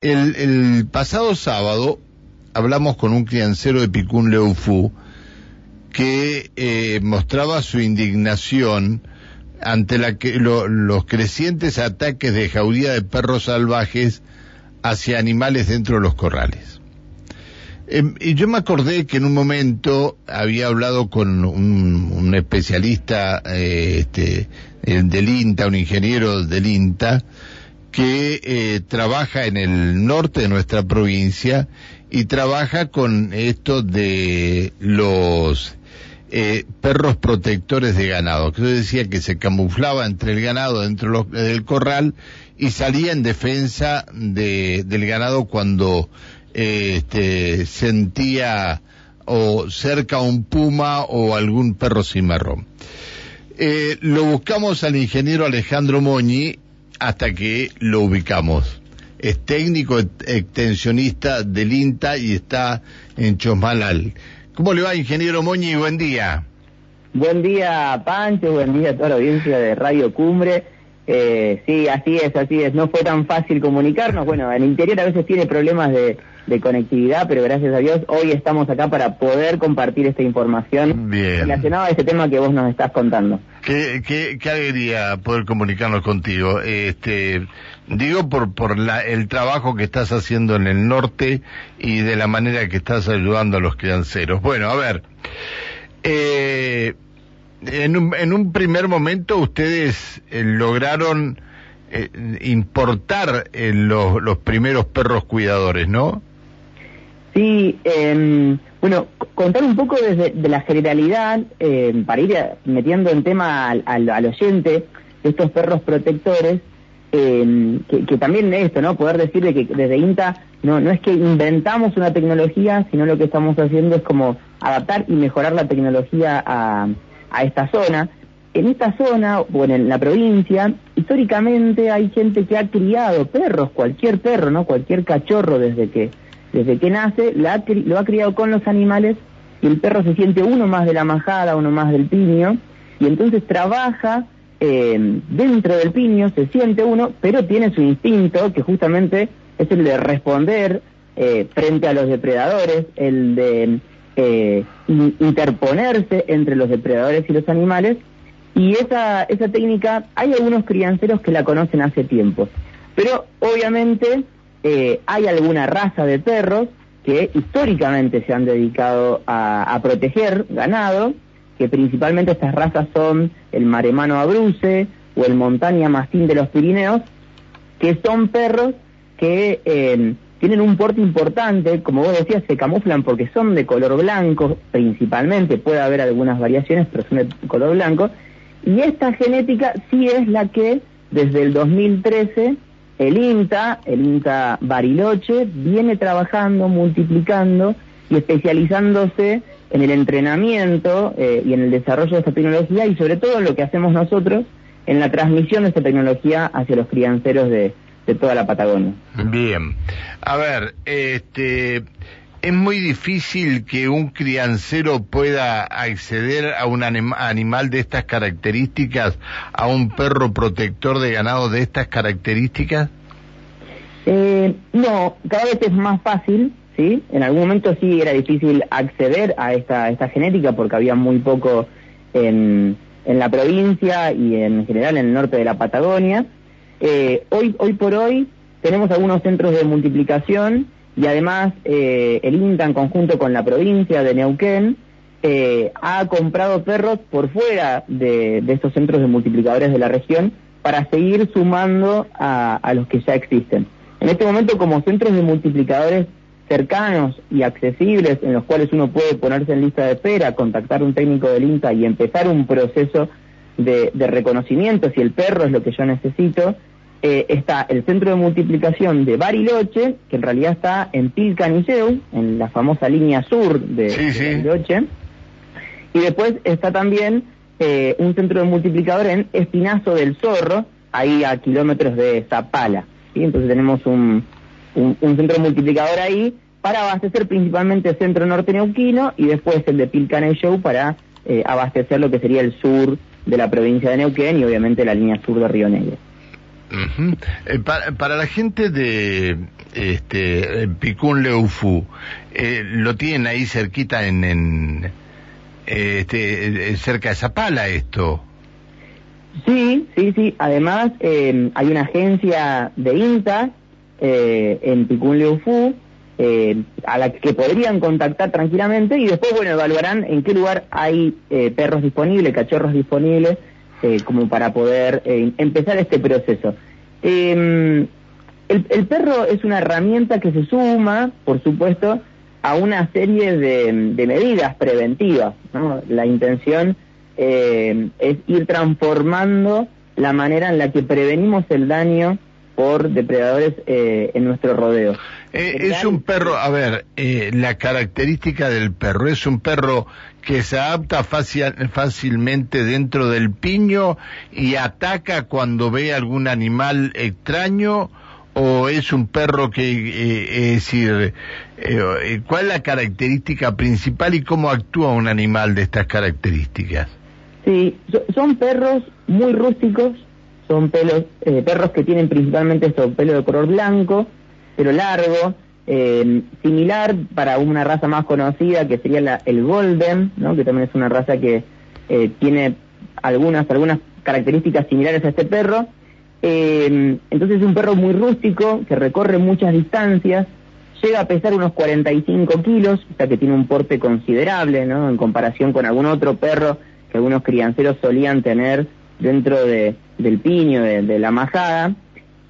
El, pasado sábado hablamos con un criancero de Picún Leufú que eh, mostraba su indignación ante la que, los crecientes ataques de jauría de perros salvajes hacia animales dentro de los corrales. Em, y yo me acordé que en un momento había hablado con un, especialista eh, este, del INTA, un ingeniero del INTA, que eh, trabaja en el norte de nuestra provincia y trabaja con esto de los eh, perros protectores de ganado, que yo decía que se camuflaba entre el ganado dentro del corral y salía en defensa de, del ganado cuando eh, este, sentía o cerca un puma o algún perro cimarrón. Eh, lo buscamos al ingeniero Alejandro Moñi hasta que lo ubicamos. Es técnico extensionista del INTA y está en Chosmalal. ¿Cómo le va, ingeniero Moñi? Buen día. Buen día, Pancho. Buen día a toda la audiencia de Radio Cumbre. Eh, sí, así es, así es. No fue tan fácil comunicarnos. Bueno, el interior a veces tiene problemas de, de conectividad, pero gracias a Dios hoy estamos acá para poder compartir esta información relacionada a este tema que vos nos estás contando. Qué, qué, qué alegría poder comunicarnos contigo. Este, digo por, por la, el trabajo que estás haciendo en el norte y de la manera que estás ayudando a los crianceros. Bueno, a ver, eh, en, un, en un primer momento ustedes eh, lograron eh, importar los, los primeros perros cuidadores, ¿no? Sí, em, bueno, contar un poco desde de la generalidad, em, para ir metiendo en tema al, al, oyente, estos perros protectores, em, que, también esto, ¿no? Poder decirle que desde INTA no, no es que inventamos una tecnología, sino lo que estamos haciendo es como adaptar y mejorar la tecnología a, a esta zona. En esta zona, bueno, en la provincia, históricamente hay gente que ha criado perros, cualquier perro, ¿no? Cualquier cachorro desde que desde que nace, lo ha criado con los animales y el perro se siente uno más de la majada, uno más del piño, y entonces trabaja eh, dentro del piño, se siente uno, pero tiene su instinto, que justamente es el de responder eh, frente a los depredadores, el de eh, interponerse entre los depredadores y los animales, y esa, esa técnica, hay algunos crianceros que la conocen hace tiempo, pero obviamente eh, hay alguna raza de perros que históricamente se han dedicado a, proteger ganado, que principalmente estas razas son el maremano abruce o el montaña mastín de los Pirineos, que son perros que eh, tienen un porte importante, como vos decías, se camuflan porque son de color blanco principalmente, puede haber algunas variaciones, pero son de color blanco, y esta genética sí es la que desde el 2013 el INTA, el INTA Bariloche, viene trabajando, multiplicando y especializándose en el entrenamiento eh, y en el desarrollo de esta tecnología y sobre todo en lo que hacemos nosotros en la transmisión de esta tecnología hacia los crianceros de, de toda la Patagonia. Bien. A ver, este, es muy difícil que un criancero pueda acceder a un animal de estas características, a un perro protector de ganado de estas características. Eh, no, cada vez es más fácil, ¿sí? En algún momento sí era difícil acceder a esta, esta genética porque había muy poco en, en la provincia y en general en el norte de la Patagonia. Eh, hoy, hoy por hoy tenemos algunos centros de multiplicación y además eh, el INTA en conjunto con la provincia de Neuquén eh, ha comprado perros por fuera de, estos centros de multiplicadores de la región para seguir sumando a, los que ya existen. En este momento como centros de multiplicadores cercanos y accesibles en los cuales uno puede ponerse en lista de espera, contactar a un técnico del INTA y empezar un proceso de, de reconocimiento si el perro es lo que yo necesito, eh, está el centro de multiplicación de Bariloche, que en realidad está en Pilcaniceu, en la famosa línea sur de, Bariloche. Y después está también eh, un centro de multiplicador en Espinazo del Zorro, ahí a kilómetros de Zapala. ¿sí? Entonces tenemos un, un, centro de multiplicador ahí para abastecer principalmente el centro norte neuquino y después el de Pilcaniceu para eh, abastecer lo que sería el sur de la provincia de Neuquén y obviamente la línea sur de Río Negro. Eh, para, la gente de, este, Picún Leufú, eh, lo tienen ahí cerquita en, en este, cerca de Zapala esto. Sí, sí, sí. Además, eh, hay una agencia de INTA eh, en Picún Leufú eh, a la que podrían contactar tranquilamente y después, bueno, evaluarán en qué lugar hay eh, perros disponibles, cachorros disponibles, eh, como para poder empezar este proceso. Em, el, perro es una herramienta que se suma, por supuesto, a una serie de, medidas preventivas. La intención es ir transformando la manera en la que prevenimos el daño por depredadores eh, en nuestro rodeo. Eh, es un perro, a ver, eh, la característica del perro, ¿es un perro que se adapta fácilmente dentro del piño y ataca cuando ve algún animal extraño? ¿O es un perro que, es decir, cuál es la característica principal y cómo actúa un animal de estas características? Sí, son perros muy rústicos, son pelos, eh, perros que tienen principalmente esto, pelo de color blanco, pelo largo, eh, similar para una raza más conocida que sería la, el Golden, ¿no? que también es una raza que eh, tiene algunas, algunas características similares a este perro. entonces es un perro muy rústico, que recorre muchas distancias, llega a pesar unos 45 kilos, o sea que tiene un porte considerable, ¿no? En comparación con algún otro perro que algunos crianceros solían tener dentro de, del piño, de, la majada.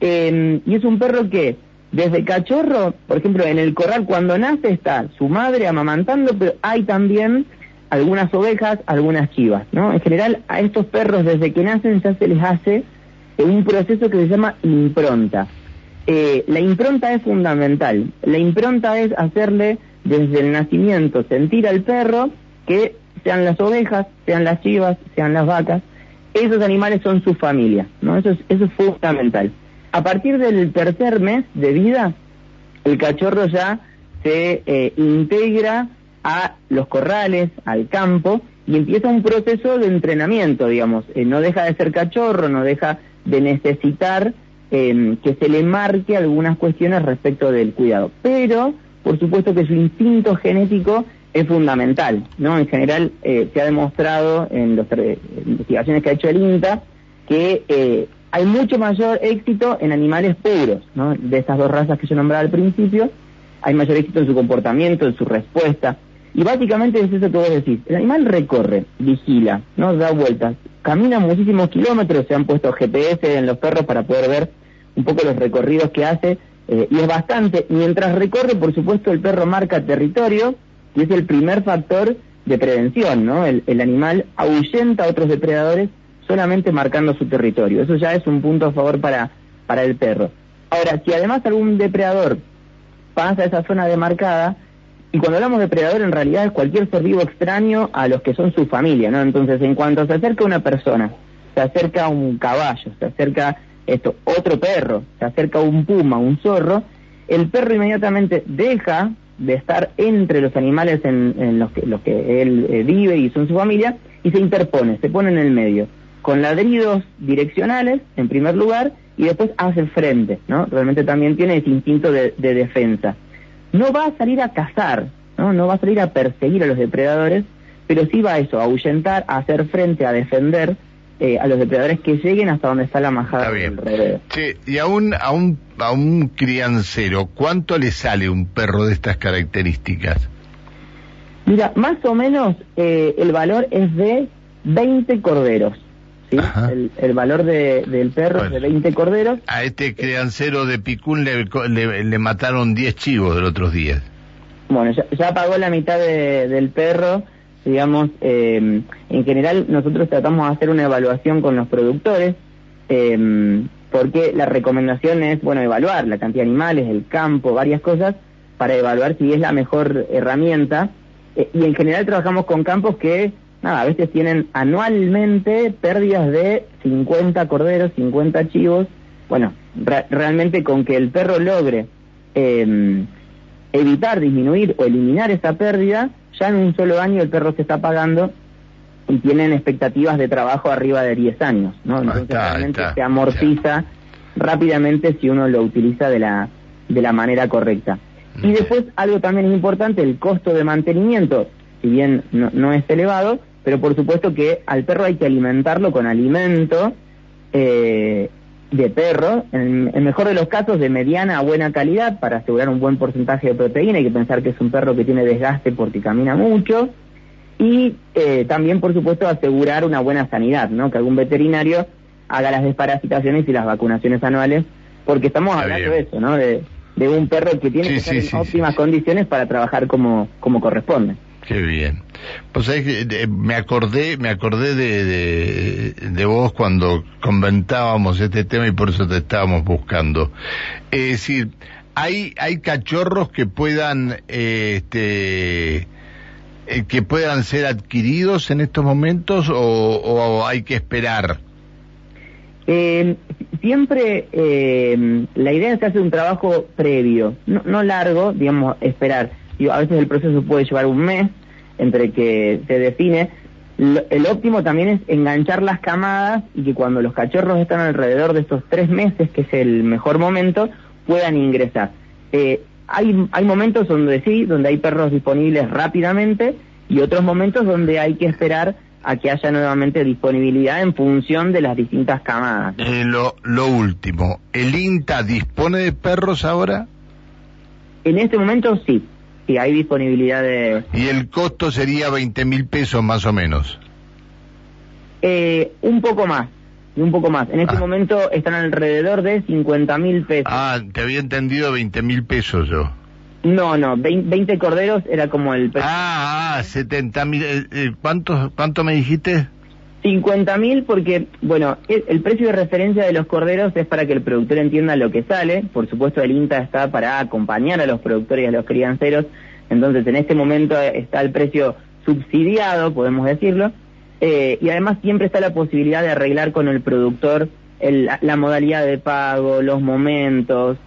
Em, y es un perro que desde cachorro, por ejemplo, en el corral cuando nace está su madre amamantando, pero hay también algunas ovejas, algunas chivas, ¿no? En general a estos perros desde que nacen ya se les hace un proceso que se llama impronta. Eh, la impronta es fundamental. La impronta es hacerle desde el nacimiento sentir al perro que sean las ovejas, sean las chivas, sean las vacas, esos animales son su familia, ¿no? Eso es, eso es fundamental. A partir del tercer mes de vida, el cachorro ya se eh, integra a los corrales, al campo, y empieza un proceso de entrenamiento, digamos. Eh, no deja de ser cachorro, no deja de necesitar em, que se le marque algunas cuestiones respecto del cuidado. Pero, por supuesto que su instinto genético es fundamental, ¿no? En general eh, se ha demostrado en las investigaciones que ha hecho el INTA que hay mucho mayor éxito en animales puros, ¿no? De estas dos razas que yo nombraba al principio, hay mayor éxito en su comportamiento, en su respuesta. Y básicamente es eso que vos decís. El animal recorre, vigila, ¿no? Da vueltas, camina muchísimos kilómetros, se han puesto GPS en los perros para poder ver un poco los recorridos que hace, eh, y es bastante. Mientras recorre, por supuesto, el perro marca territorio, y es el primer factor de prevención, ¿no? El, animal ahuyenta a otros depredadores solamente marcando su territorio. Eso ya es un punto a favor para, para el perro. Ahora, si además algún depredador pasa a esa zona demarcada, y cuando hablamos de depredador en realidad es cualquier ser vivo extraño a los que son su familia, ¿no? Entonces, en cuanto se acerca una persona, se acerca un caballo, se acerca esto, otro perro, se acerca un puma, un zorro, el perro inmediatamente deja de estar entre los animales en, los, que, los que él eh, vive y son su familia, y se interpone, se pone en el medio, con ladridos direccionales, en primer lugar, y después hace frente, ¿no? Realmente también tiene ese instinto de, defensa. No va a salir a cazar, ¿no? No va a salir a perseguir a los depredadores, pero sí va a eso, a ahuyentar, a hacer frente, a defender, eh, a los depredadores que lleguen hasta donde está la majada del Sí, y a un, a, un, a un criancero, ¿cuánto le sale un perro de estas características? Mira, más o menos eh, el valor es de 20 corderos. ¿Sí? El, valor de, del perro es de 20 corderos. A este criancero de Picún le, le, mataron 10 chivos de los otros días. Bueno, ya, pagó la mitad del perro digamos, eh, en general nosotros tratamos de hacer una evaluación con los productores, eh, porque la recomendación es, bueno, evaluar la cantidad de animales, el campo, varias cosas, para evaluar si es la mejor herramienta. Eh, y en general trabajamos con campos que, nada, a veces tienen anualmente pérdidas de 50 corderos, 50 chivos. Bueno, realmente con que el perro logre evitar, disminuir o eliminar esa pérdida, ya en un solo año el perro se está pagando y tienen expectativas de trabajo arriba de 10 años, ¿no? Entonces realmente se amortiza rápidamente si uno lo utiliza de la de la manera correcta. Y después, algo también importante, el costo de mantenimiento, si bien no, es elevado, pero por supuesto que al perro hay que alimentarlo con alimento eh, de perro, en el mejor de los casos de mediana a buena calidad para asegurar un buen porcentaje de proteína, hay que pensar que es un perro que tiene desgaste porque camina mucho, y eh, también por supuesto asegurar una buena sanidad, ¿no? que algún veterinario haga las desparasitaciones y las vacunaciones anuales, porque estamos hablando de eso, ¿no? De, un perro que tiene que estar en óptimas condiciones para trabajar como, como corresponde. Qué bien. Pues me acordé, me acordé de, de, vos cuando comentábamos este tema y por eso te estábamos buscando. Es decir, hay, hay cachorros que puedan, este, eh, que puedan ser adquiridos en estos momentos o hay que esperar. Eh, siempre eh, la idea es hacer un trabajo previo, no, largo, digamos, esperar. a veces el proceso puede llevar un mes entre que se define. el óptimo también es enganchar las camadas y que cuando los cachorros están alrededor de estos tres meses, que es el mejor momento, puedan ingresar. Eh, hay, hay momentos donde sí, donde hay perros disponibles rápidamente y otros momentos donde hay que esperar a que haya nuevamente disponibilidad en función de las distintas camadas. Eh, lo, lo último, ¿el INTA dispone de perros ahora? En este momento sí, sí hay disponibilidad de... ¿Y el costo sería 20 mil pesos más o menos? Eh, un poco más, un poco más. En este ah. momento están alrededor de 50 mil pesos. Ah, te había entendido 20 mil pesos yo. No, no, 20 corderos era como el Ah, ah 70 mil. Eh, eh, ¿Cuánto, ¿Cuánto me dijiste? 50 mil porque, bueno, el, precio de referencia de los corderos es para que el productor entienda lo que sale. Por supuesto, el INTA está para acompañar a los productores y a los crianceros. Entonces, en este momento está el precio subsidiado, podemos decirlo. Eh, y además siempre está la posibilidad de arreglar con el productor la modalidad de pago, los momentos,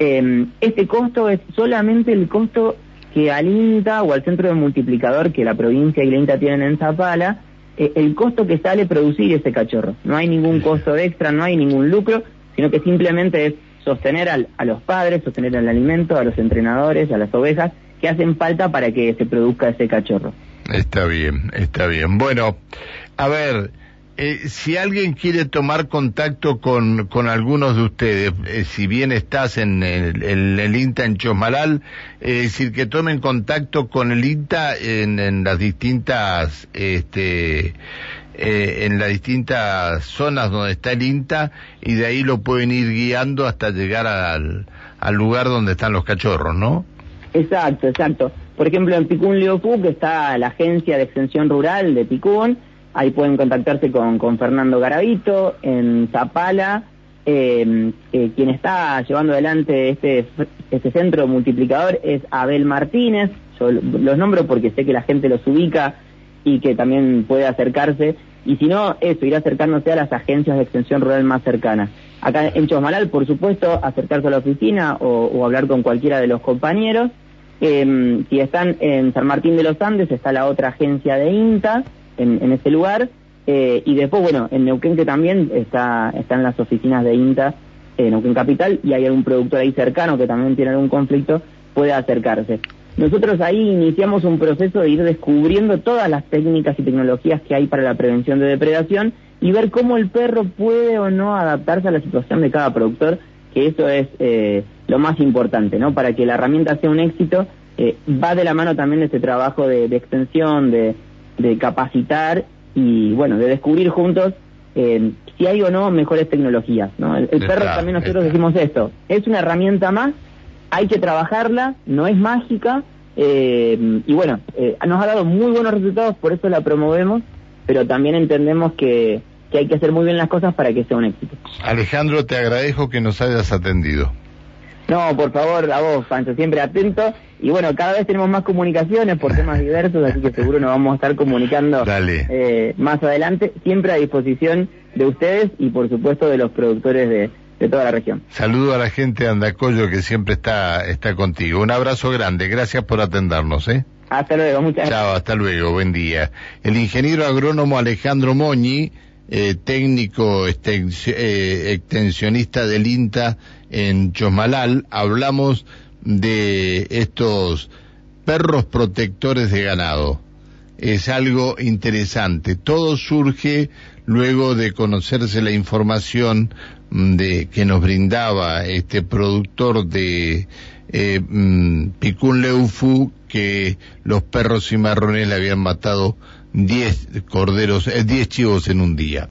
eh, este costo es solamente el costo que al INTA o al centro de multiplicador que la provincia y la INTA tienen en Zapala, eh, el costo que sale producir ese cachorro. No hay ningún costo extra, no hay ningún lucro, sino que simplemente es sostener a los padres, sostener el alimento, a los entrenadores, a las ovejas, que hacen falta para que se produzca ese cachorro. Está bien, está bien. Bueno, a ver, eh, si alguien quiere tomar contacto con, con algunos de ustedes, eh, si bien estás en el, INTA en Chosmalal, es decir, que tomen contacto con el INTA en, las distintas, este, eh, en las distintas zonas donde está el INTA y de ahí lo pueden ir guiando hasta llegar al, al lugar donde están los cachorros, ¿no? Exacto, exacto. Por ejemplo, en Picún Leopú, que está la agencia de extensión rural de Picún, Ahí pueden contactarse con, con Fernando Garavito en Zapala, em, eh, quien está llevando adelante este, este centro multiplicador es Abel Martínez. Yo los nombro porque sé que la gente los ubica y que también puede acercarse. Y si no, eso, ir acercándose a las agencias de extensión rural más cercanas. Acá en Chosmalal, por supuesto, acercarse a la oficina o, hablar con cualquiera de los compañeros. Eh, si están en San Martín de los Andes, está la otra agencia de INTA en, ese lugar. Eh, y después, bueno, en Neuquén que también está, están las oficinas de INTA, en Neuquén Capital, y hay algún productor ahí cercano que también tiene algún conflicto, puede acercarse. Nosotros ahí iniciamos un proceso de ir descubriendo todas las técnicas y tecnologías que hay para la prevención de depredación y ver cómo el perro puede o no adaptarse a la situación de cada productor, que eso es eh, lo más importante, ¿no? Para que la herramienta sea un éxito, eh, va de la mano también de este trabajo de extensión, de, de capacitar y, bueno, de descubrir juntos eh, si hay o no mejores tecnologías. ¿no? El, perro también nosotros decimos esto, es una herramienta más, hay que trabajarla, no es mágica, eh, y bueno, eh, nos ha dado muy buenos resultados, por eso la promovemos, pero también entendemos que, que hay que hacer muy bien las cosas para que sea un éxito. Alejandro, te agradezco que nos hayas atendido. No, por favor, a vos, Pancho, siempre atento. Y bueno, cada vez tenemos más comunicaciones por temas diversos, así que seguro nos vamos a estar comunicando eh, más adelante, siempre a disposición de ustedes y por supuesto de los productores de, toda la región. Saludo a la gente de Andacollo que siempre está, está contigo. Un abrazo grande, gracias por atendernos. ¿eh? Hasta luego, muchas gracias. Chao, hasta luego, buen día. El ingeniero agrónomo Alejandro Moñi eh, técnico eh, extensionista del INTA en Chosmalal, hablamos de estos perros protectores de ganado. Es algo interesante. Todo surge luego de conocerse la información mm, de que nos brindaba este productor de eh, mm, Picún Leufu que los perros cimarrones le habían matado 10 corderos, 10 eh, chivos en un día.